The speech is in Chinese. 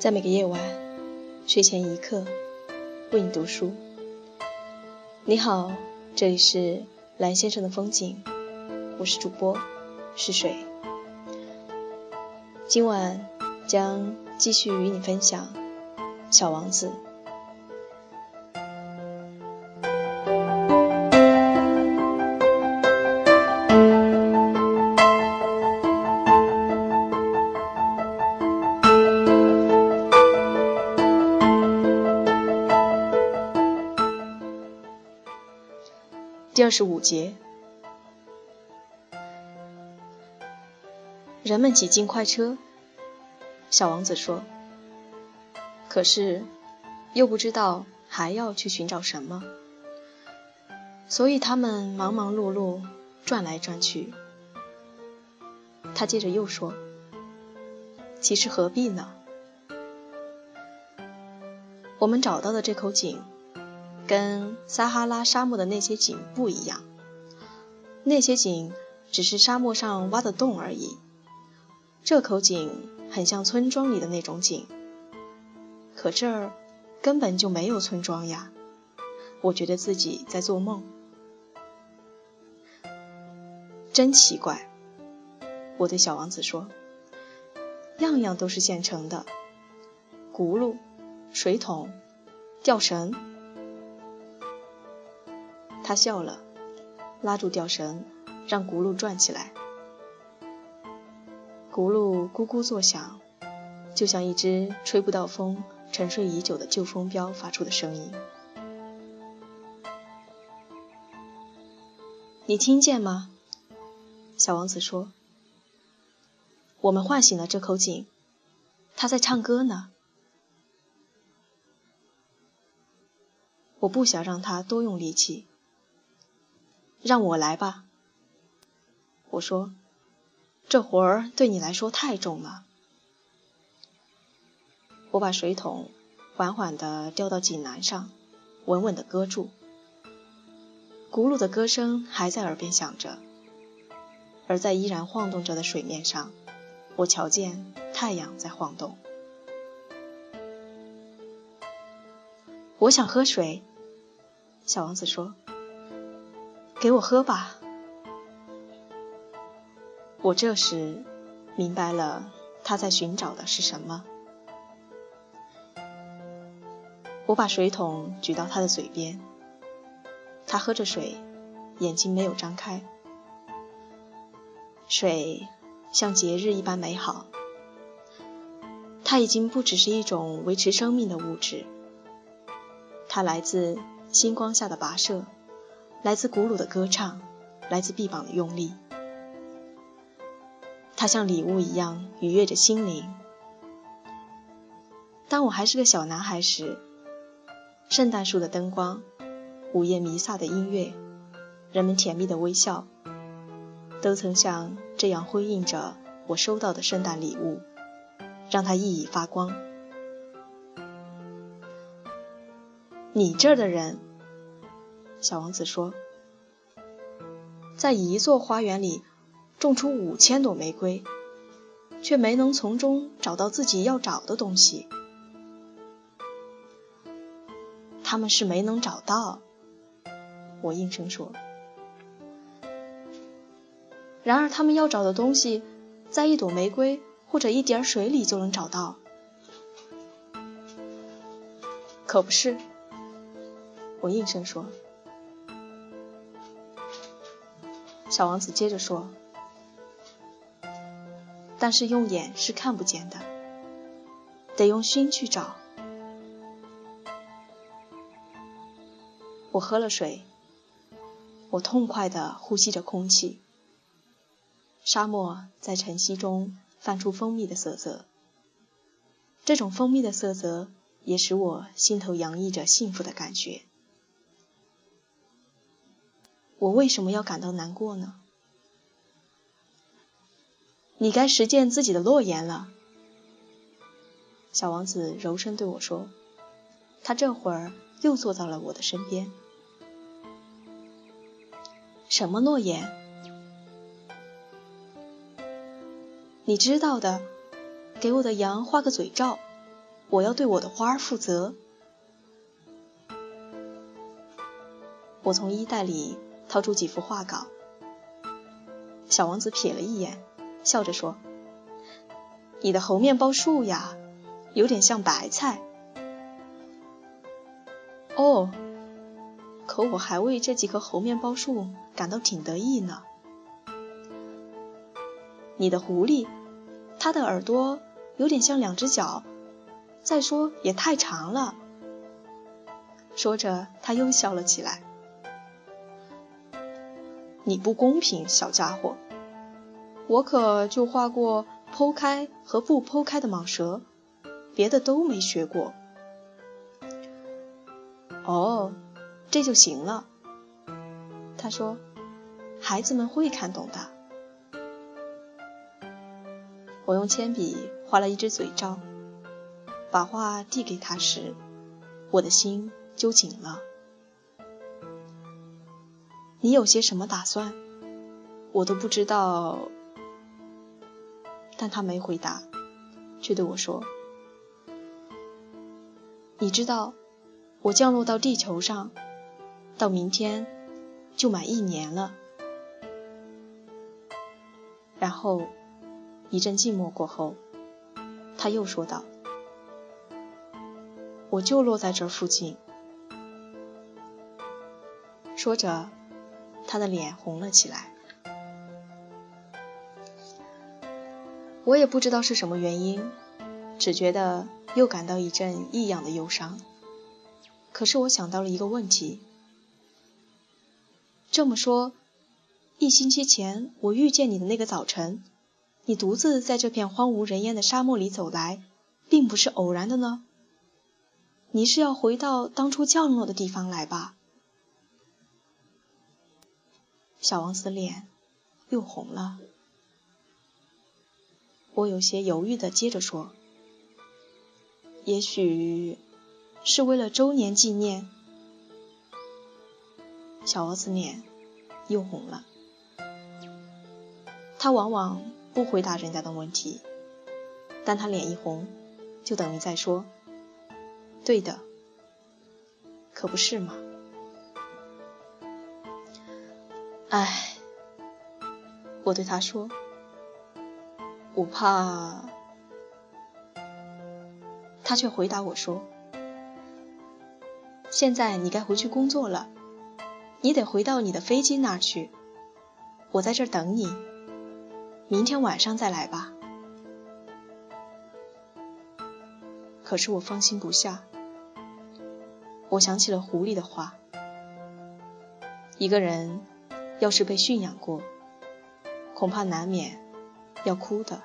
在每个夜晚，睡前一刻，为你读书。你好，这里是蓝先生的风景，我是主播是水。今晚将继续与你分享《小王子》。第二十五节，人们挤进快车。小王子说：“可是，又不知道还要去寻找什么，所以他们忙忙碌碌转来转去。”他接着又说：“其实何必呢？我们找到的这口井。”跟撒哈拉沙漠的那些井不一样，那些井只是沙漠上挖的洞而已。这口井很像村庄里的那种井，可这儿根本就没有村庄呀！我觉得自己在做梦，真奇怪。我对小王子说：“样样都是现成的，轱辘、水桶、吊绳。”他笑了，拉住吊绳，让轱辘转起来。轱辘咕咕作响，就像一只吹不到风、沉睡已久的旧风标发出的声音。你听见吗？小王子说：“我们唤醒了这口井，它在唱歌呢。”我不想让它多用力气。让我来吧，我说，这活儿对你来说太重了。我把水桶缓缓地吊到井栏上，稳稳地搁住。轱辘的歌声还在耳边响着，而在依然晃动着的水面上，我瞧见太阳在晃动。我想喝水，小王子说。给我喝吧。我这时明白了他在寻找的是什么。我把水桶举到他的嘴边，他喝着水，眼睛没有张开。水像节日一般美好，它已经不只是一种维持生命的物质，它来自星光下的跋涉。来自古鲁的歌唱，来自臂膀的用力，它像礼物一样愉悦着心灵。当我还是个小男孩时，圣诞树的灯光、午夜弥撒的音乐、人们甜蜜的微笑，都曾像这样辉映着我收到的圣诞礼物，让它熠熠发光。你这儿的人。小王子说：“在一座花园里种出五千朵玫瑰，却没能从中找到自己要找的东西。他们是没能找到。”我应声说：“然而，他们要找的东西，在一朵玫瑰或者一点水里就能找到，可不是？”我应声说。小王子接着说：“但是用眼是看不见的，得用心去找。”我喝了水，我痛快地呼吸着空气。沙漠在晨曦中泛出蜂蜜的色泽，这种蜂蜜的色泽也使我心头洋溢着幸福的感觉。我为什么要感到难过呢？你该实践自己的诺言了，小王子柔声对我说。他这会儿又坐到了我的身边。什么诺言？你知道的，给我的羊画个嘴罩，我要对我的花儿负责。我从衣袋里掏出几幅画稿，小王子瞥了一眼，笑着说：“你的猴面包树呀，有点像白菜。”哦，可我还为这几棵猴面包树感到挺得意呢。你的狐狸，它的耳朵有点像两只脚。再说也太长了。说着，他又笑了起来。你不公平，小家伙！我可就画过剖开和不剖开的蟒蛇，别的都没学过。哦，这就行了。他说：“孩子们会看懂的。”我用铅笔画了一只嘴罩。把画递给他时，我的心揪紧了。你有些什么打算？我都不知道。但他没回答，却对我说：“你知道，我降落到地球上，到明天就满一年了。”然后一阵静默过后，他又说道。我就落在这附近。说着，他的脸红了起来。我也不知道是什么原因，只觉得又感到一阵异样的忧伤。可是我想到了一个问题：这么说，一星期前我遇见你的那个早晨，你独自在这片荒无人烟的沙漠里走来，并不是偶然的呢？你是要回到当初降落的地方来吧？小王子脸又红了。我有些犹豫的接着说：“也许是为了周年纪念。”小王子脸又红了。他往往不回答人家的问题，但他脸一红，就等于在说。对的，可不是吗？唉，我对他说：“我怕。”他却回答我说：“现在你该回去工作了，你得回到你的飞机那儿去。我在这儿等你，明天晚上再来吧。”可是我放心不下。我想起了狐狸的话：一个人要是被驯养过，恐怕难免要哭的。